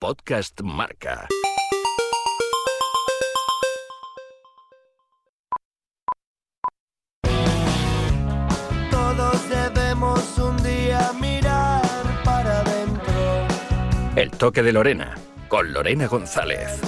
Podcast Marca. Todos debemos un día mirar para adentro. El toque de Lorena, con Lorena González.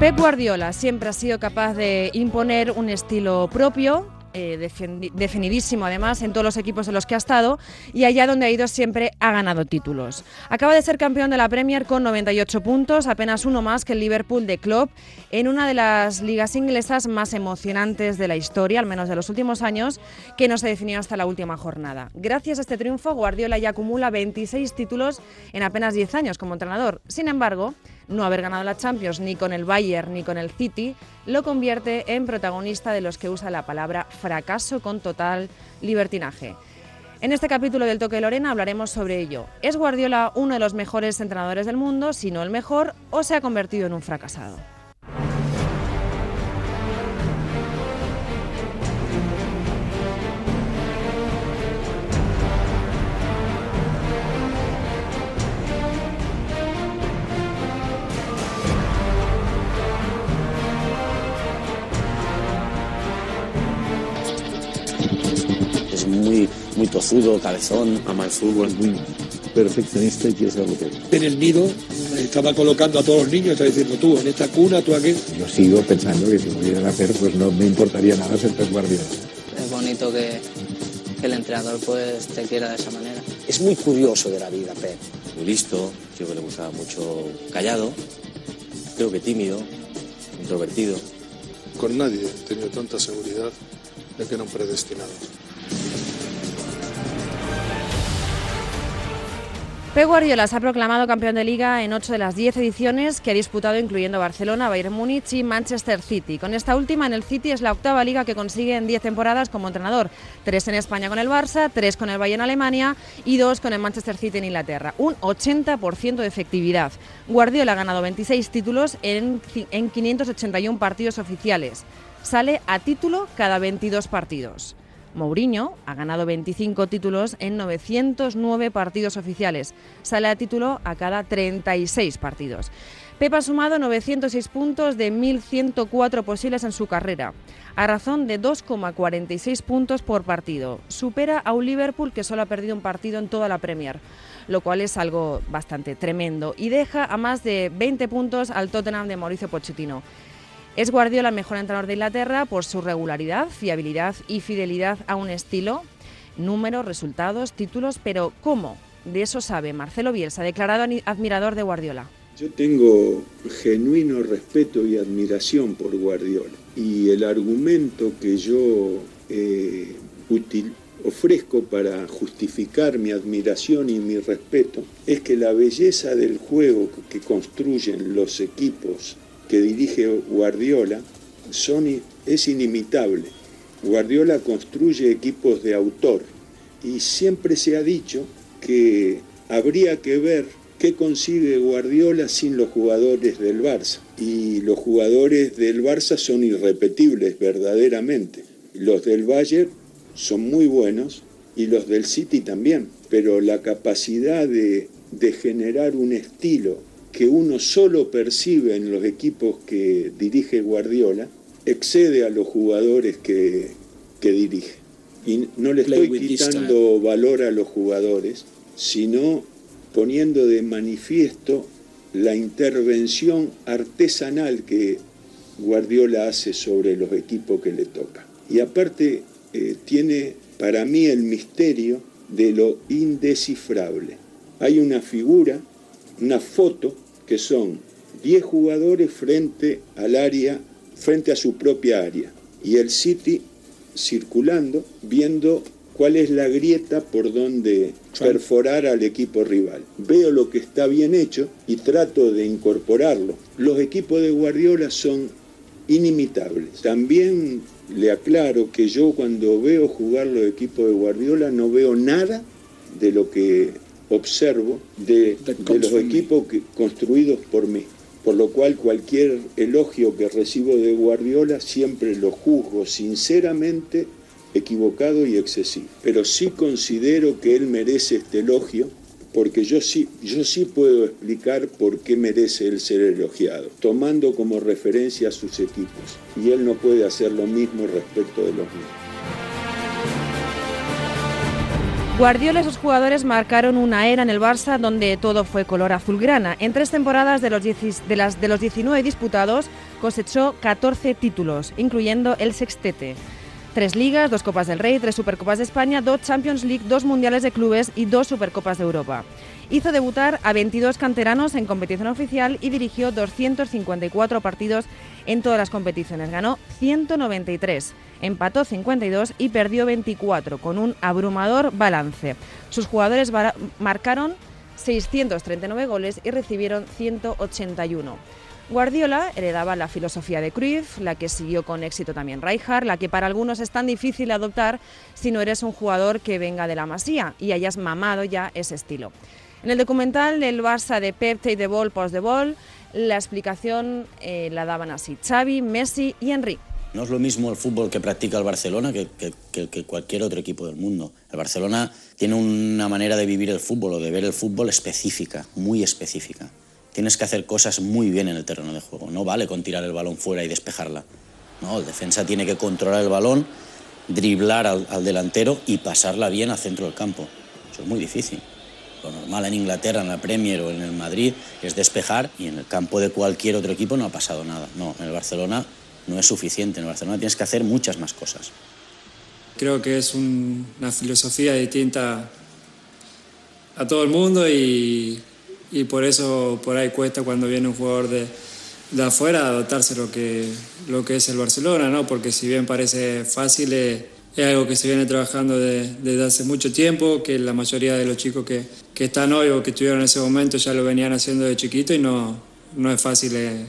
Pep Guardiola siempre ha sido capaz de imponer un estilo propio, eh, definidísimo además en todos los equipos en los que ha estado y allá donde ha ido siempre ha ganado títulos. Acaba de ser campeón de la Premier con 98 puntos, apenas uno más que el Liverpool de Klopp, en una de las ligas inglesas más emocionantes de la historia, al menos de los últimos años, que no se definió hasta la última jornada. Gracias a este triunfo, Guardiola ya acumula 26 títulos en apenas 10 años como entrenador. Sin embargo, no haber ganado la Champions ni con el Bayern ni con el City lo convierte en protagonista de los que usa la palabra fracaso con total libertinaje. En este capítulo del Toque de Lorena hablaremos sobre ello. ¿Es Guardiola uno de los mejores entrenadores del mundo, si no el mejor, o se ha convertido en un fracasado? Tozudo, cabezón. ama el fútbol, es muy perfeccionista y quiere saber lo que es. en el nido estaba colocando a todos los niños, está diciendo tú en esta cuna, tú aquí. Yo sigo pensando que si me vieran hacer, pues no me importaría nada ser Pep Guardiola. Es bonito que, que el entrenador pues te quiera de esa manera. Es muy curioso de la vida, Pep. Muy listo, creo que le gustaba mucho callado, creo que tímido, introvertido. Con nadie he tenido tanta seguridad de que era un predestinado. Pep Guardiola se ha proclamado campeón de liga en 8 de las 10 ediciones que ha disputado, incluyendo Barcelona, Bayern Múnich y Manchester City. Con esta última, en el City es la octava liga que consigue en 10 temporadas como entrenador. Tres en España con el Barça, tres con el Bayern Alemania y dos con el Manchester City en Inglaterra. Un 80% de efectividad. Guardiola ha ganado 26 títulos en, en 581 partidos oficiales. Sale a título cada 22 partidos. Mourinho ha ganado 25 títulos en 909 partidos oficiales. Sale a título a cada 36 partidos. Pep ha sumado 906 puntos de 1.104 posibles en su carrera, a razón de 2,46 puntos por partido. Supera a un Liverpool que solo ha perdido un partido en toda la Premier, lo cual es algo bastante tremendo, y deja a más de 20 puntos al Tottenham de Mauricio Pochettino. Es Guardiola el mejor entrenador de Inglaterra por su regularidad, fiabilidad y fidelidad a un estilo, números, resultados, títulos, pero ¿cómo? De eso sabe Marcelo Bielsa, declarado admirador de Guardiola. Yo tengo genuino respeto y admiración por Guardiola y el argumento que yo eh, ofrezco para justificar mi admiración y mi respeto es que la belleza del juego que construyen los equipos que dirige Guardiola son, i- es inimitable. Guardiola construye equipos de autor y siempre se ha dicho que habría que ver qué consigue Guardiola sin los jugadores del Barça. Y los jugadores del Barça son irrepetibles verdaderamente. Los del Bayern son muy buenos y los del City también, pero la capacidad de, de generar un estilo que uno solo percibe en los equipos que dirige Guardiola excede a los jugadores que, que dirige. Y no le estoy quitando valor a los jugadores, sino poniendo de manifiesto la intervención artesanal que Guardiola hace sobre los equipos que le toca. Y aparte eh, tiene para mí el misterio de lo indescifrable. Hay una figura, una foto, que son 10 jugadores frente al área, frente a su propia área. Y el City circulando, viendo cuál es la grieta por donde perforar al equipo rival. Veo lo que está bien hecho y trato de incorporarlo. Los equipos de Guardiola son inimitables. También le aclaro que yo cuando veo jugar los equipos de Guardiola no veo nada de lo que observo de, los equipos que- construidos por mí. Por lo cual cualquier elogio que recibo de Guardiola siempre lo juzgo sinceramente equivocado y excesivo. Pero sí considero que él merece este elogio porque yo sí, yo sí puedo explicar por qué merece él ser elogiado, tomando como referencia a sus equipos. Y él no puede hacer lo mismo respecto de los míos. Guardiola y sus jugadores marcaron una era en el Barça donde todo fue color azulgrana. En tres temporadas de los, de, los 19 disputados cosechó 14 títulos, incluyendo el sextete. Tres ligas, dos Copas del Rey, tres Supercopas de España, dos Champions League, dos Mundiales de Clubes y dos Supercopas de Europa. Hizo debutar a 22 canteranos en competición oficial y dirigió 254 partidos en todas las competiciones. Ganó 193, empató 52 y perdió 24, con un abrumador balance. Sus jugadores marcaron 639 goles y recibieron 181. Guardiola heredaba la filosofía de Cruyff, la que siguió con éxito también Rijkaard, la que para algunos es tan difícil de adoptar si no eres un jugador que venga de la masía y hayas mamado ya ese estilo. En el documental del Barça de Pep Take the Ball, Post the Ball, la explicación eh, la daban así Xavi, Messi y Henry. No es lo mismo el fútbol que practica el Barcelona que, que, cualquier otro equipo del mundo. El Barcelona tiene una manera de vivir el fútbol o de ver el fútbol específica, muy específica tienes que hacer cosas muy bien en el terreno de juego. No vale con tirar el balón fuera y despejarla. No, el defensa tiene que controlar el balón, driblar al, delantero y pasarla bien al centro del campo. Eso es muy difícil. Lo normal en Inglaterra, en la Premier o en el Madrid es despejar y en el campo de cualquier otro equipo no ha pasado nada. No, en el Barcelona no es suficiente. En el Barcelona tienes que hacer muchas más cosas. Creo que es una filosofía distinta a todo el mundo y y por eso por ahí cuesta cuando viene un jugador de, de afuera adaptarse lo que, lo que es el Barcelona, ¿no? porque si bien parece fácil, es, algo que se viene trabajando desde hace mucho tiempo, que la mayoría de los chicos que, que, están hoy o que estuvieron en ese momento ya lo venían haciendo de chiquito y no, no es fácil eh,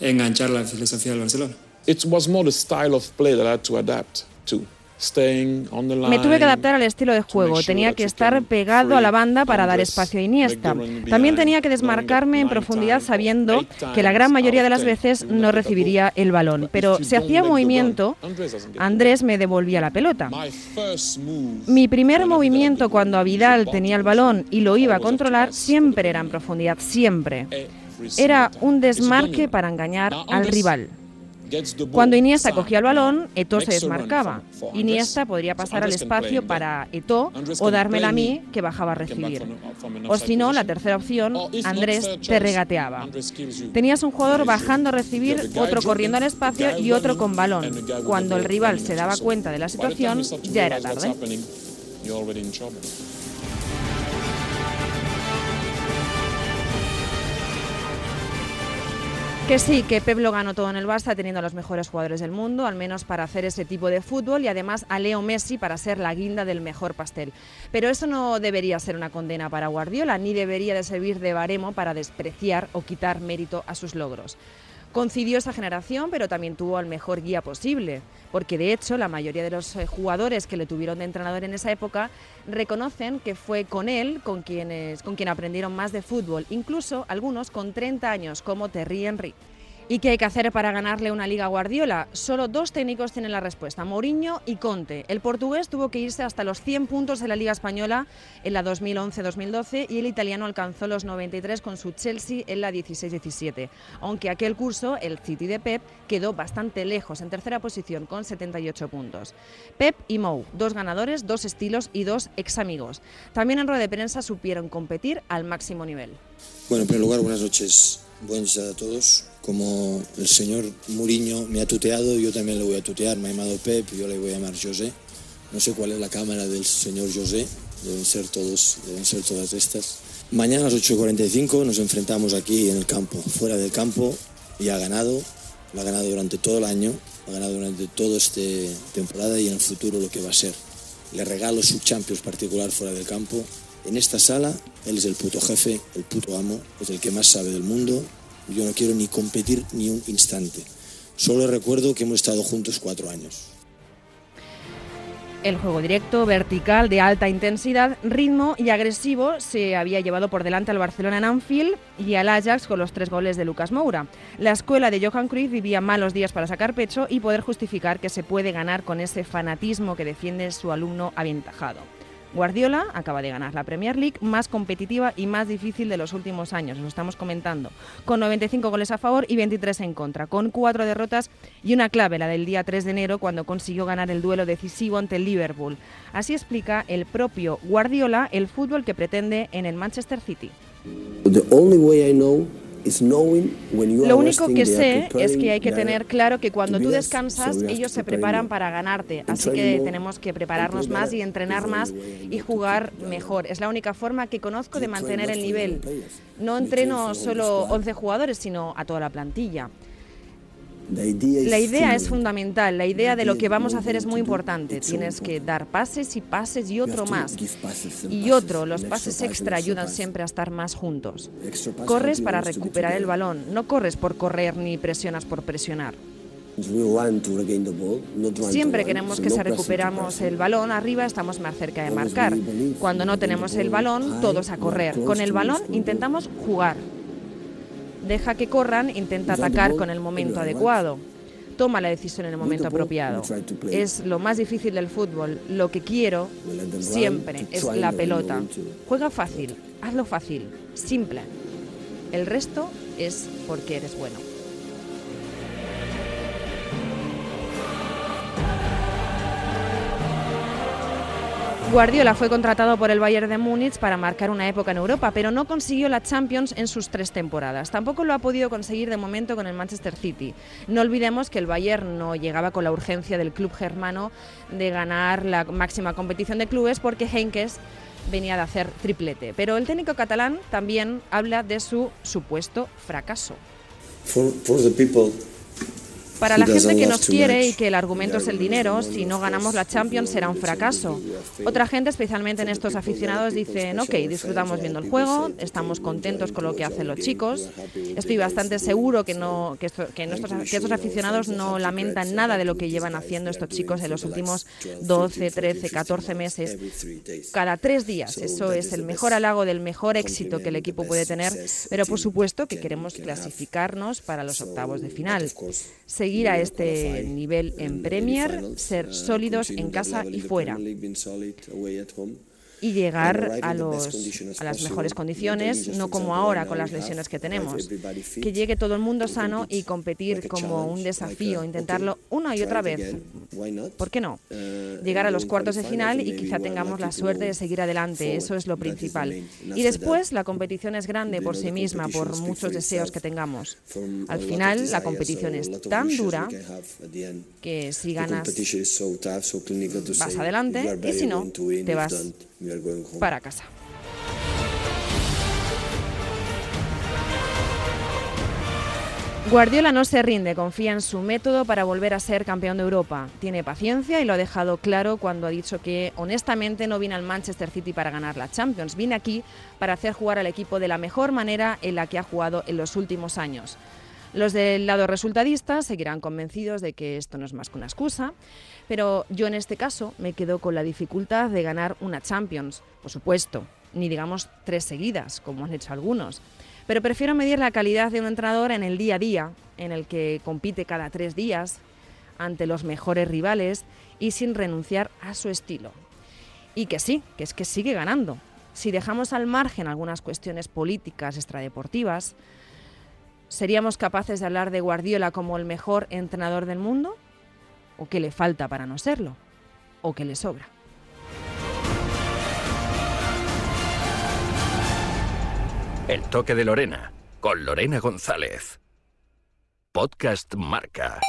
enganchar la filosofía del Barcelona. It was more the style of play that I had to adapt to. Me tuve que adaptar al estilo de juego, tenía que estar pegado a la banda para dar espacio a Iniesta. También tenía que desmarcarme en profundidad sabiendo que la gran mayoría de las veces no recibiría el balón, pero si hacía movimiento, Andrés me devolvía la pelota. Mi primer movimiento cuando Vidal tenía el balón y lo iba a controlar siempre era en profundidad, siempre. Era un desmarque para engañar al rival. Cuando Iniesta cogía el balón, Eto se desmarcaba. Iniesta podría pasar al espacio para Eto o dármela a mí, que bajaba a recibir. O si no, la tercera opción, Andrés te regateaba. Tenías un jugador bajando a recibir, otro corriendo al espacio y otro con balón. Cuando el rival se daba cuenta de la situación, ya era tarde. Que sí, que Pep lo ganó todo en el Barça teniendo a los mejores jugadores del mundo, al menos para hacer ese tipo de fútbol y además a Leo Messi para ser la guinda del mejor pastel. Pero eso no debería ser una condena para Guardiola, ni debería de servir de baremo para despreciar o quitar mérito a sus logros. Concidió esa generación, pero también tuvo al mejor guía posible, porque de hecho la mayoría de los eh, jugadores que le tuvieron de entrenador en esa época reconocen que fue con él con, quienes, con quien aprendieron más de fútbol, incluso algunos con 30 años, como Terry Henry. ¿Y qué hay que hacer para ganarle una Liga Guardiola? Solo dos técnicos tienen la respuesta, Mourinho y Conte. El portugués tuvo que irse hasta los 100 puntos de la Liga Española en la 2011-2012 y el italiano alcanzó los 93 con su Chelsea en la 16-17. Aunque aquel curso, el City de Pep, quedó bastante lejos, en tercera posición con 78 puntos. Pep y Mou, dos ganadores, dos estilos y dos ex amigos. También en rueda de prensa supieron competir al máximo nivel. Bueno, en primer lugar, buenas noches. Buenas a todos. Como el señor Muriño me ha tuteado, yo también le voy a tutear. Me ha llamado Pep, yo le voy a llamar José. No sé cuál es la cámara del señor José. Deben ser todos, deben ser todas estas. Mañana a las 8.45 nos enfrentamos aquí en el campo, fuera del campo, y ha ganado. Lo ha ganado durante todo el año, ha ganado durante toda esta temporada y en el futuro lo que va a ser. Le regalo su Champions particular fuera del campo en esta sala, él es el puto jefe, el puto amo, es el que más sabe del mundo. Yo no quiero ni competir ni un instante. Solo recuerdo que hemos estado juntos cuatro años. El juego directo, vertical, de alta intensidad, ritmo y agresivo se había llevado por delante al Barcelona en Anfield y al Ajax con los tres goles de Lucas Moura. La escuela de Johan Cruyff vivía malos días para sacar pecho y poder justificar que se puede ganar con ese fanatismo que defiende su alumno aventajado. Guardiola acaba de ganar la Premier League más competitiva y más difícil de los últimos años, lo estamos comentando, con 95 goles a favor y 23 en contra, con cuatro derrotas y una clave, la del día 3 de enero, cuando consiguió ganar el duelo decisivo ante el Liverpool. Así explica el propio Guardiola el fútbol que pretende en el Manchester City. Lo único que sé es que hay que tener claro que cuando tú descansas, ellos se preparan para ganarte. Así que tenemos que prepararnos más y entrenar más y jugar mejor. Es la única forma que conozco de mantener el nivel. No entreno solo 11 jugadores, sino a toda la plantilla. La idea es fundamental, la idea de lo que vamos a hacer es muy importante. Tienes que dar pases y pases y otro más. Y otro, los pases extra ayudan siempre a estar más juntos. Corres para recuperar el balón, no corres por correr ni presionas por presionar. Siempre queremos que si recuperamos el balón arriba estamos más cerca de marcar. Cuando no tenemos el balón, todos a correr. Con el balón intentamos jugar, deja que corran, intenta atacar con el momento adecuado. Toma la decisión en el momento apropiado. Es lo más difícil del fútbol. Lo que quiero siempre es la pelota. Juega fácil, hazlo fácil, simple. El resto es porque eres bueno. Guardiola fue contratado por el Bayern de Múnich para marcar una época en Europa, pero no consiguió la Champions en sus tres temporadas. Tampoco lo ha podido conseguir de momento con el Manchester City. No olvidemos que el Bayern no llegaba con la urgencia del club germano de ganar la máxima competición de clubes porque Henkes venía de hacer triplete. Pero el técnico catalán también habla de su supuesto fracaso. Para la gente que nos quiere y que el argumento es el dinero, si no ganamos la Champions será un fracaso. Otra gente, especialmente en estos aficionados, dicen, ok, disfrutamos viendo el juego, estamos contentos con lo que hacen los chicos. Estoy bastante seguro que, no, que, estos aficionados no lamentan nada de lo que llevan haciendo estos chicos en los últimos 12, 13, 14 meses. Cada tres días. Eso es el mejor halago del mejor éxito que el equipo puede tener, pero por supuesto que queremos clasificarnos para los octavos de final seguir a este nivel en Premier, ser sólidos en casa y fuera y llegar a, los, a las mejores condiciones, no como ahora con las lesiones que tenemos. Que llegue todo el mundo sano y competir como un desafío, intentarlo una y otra vez. ¿Por qué no? Uh, Llegar a los cuartos de final y quizá tengamos la suerte de seguir adelante, eso es lo principal. Y después la competición es grande por sí misma, por muchos deseos que tengamos. Al final la competición es tan dura que si ganas vas adelante y si no, te vas para casa. Guardiola no se rinde, confía en su método para volver a ser campeón de Europa. Tiene paciencia y lo ha dejado claro cuando ha dicho que honestamente no vine al Manchester City para ganar la Champions, vine aquí para hacer jugar al equipo de la mejor manera en la que ha jugado en los últimos años. Los del lado resultadista seguirán convencidos de que esto no es más que una excusa, pero yo en este caso me quedo con la dificultad de ganar una Champions, por supuesto, ni digamos tres seguidas, como han hecho algunos. Pero prefiero medir la calidad de un entrenador en el día a día, en el que compite cada tres días ante los mejores rivales y sin renunciar a su estilo. Y que sí, que es que sigue ganando. Si dejamos al margen algunas cuestiones políticas extradeportivas, ¿Seríamos capaces de hablar de Guardiola como el mejor entrenador del mundo? ¿O qué le falta para no serlo? ¿O qué le sobra? El toque de Lorena, con Lorena González. Podcast Marca.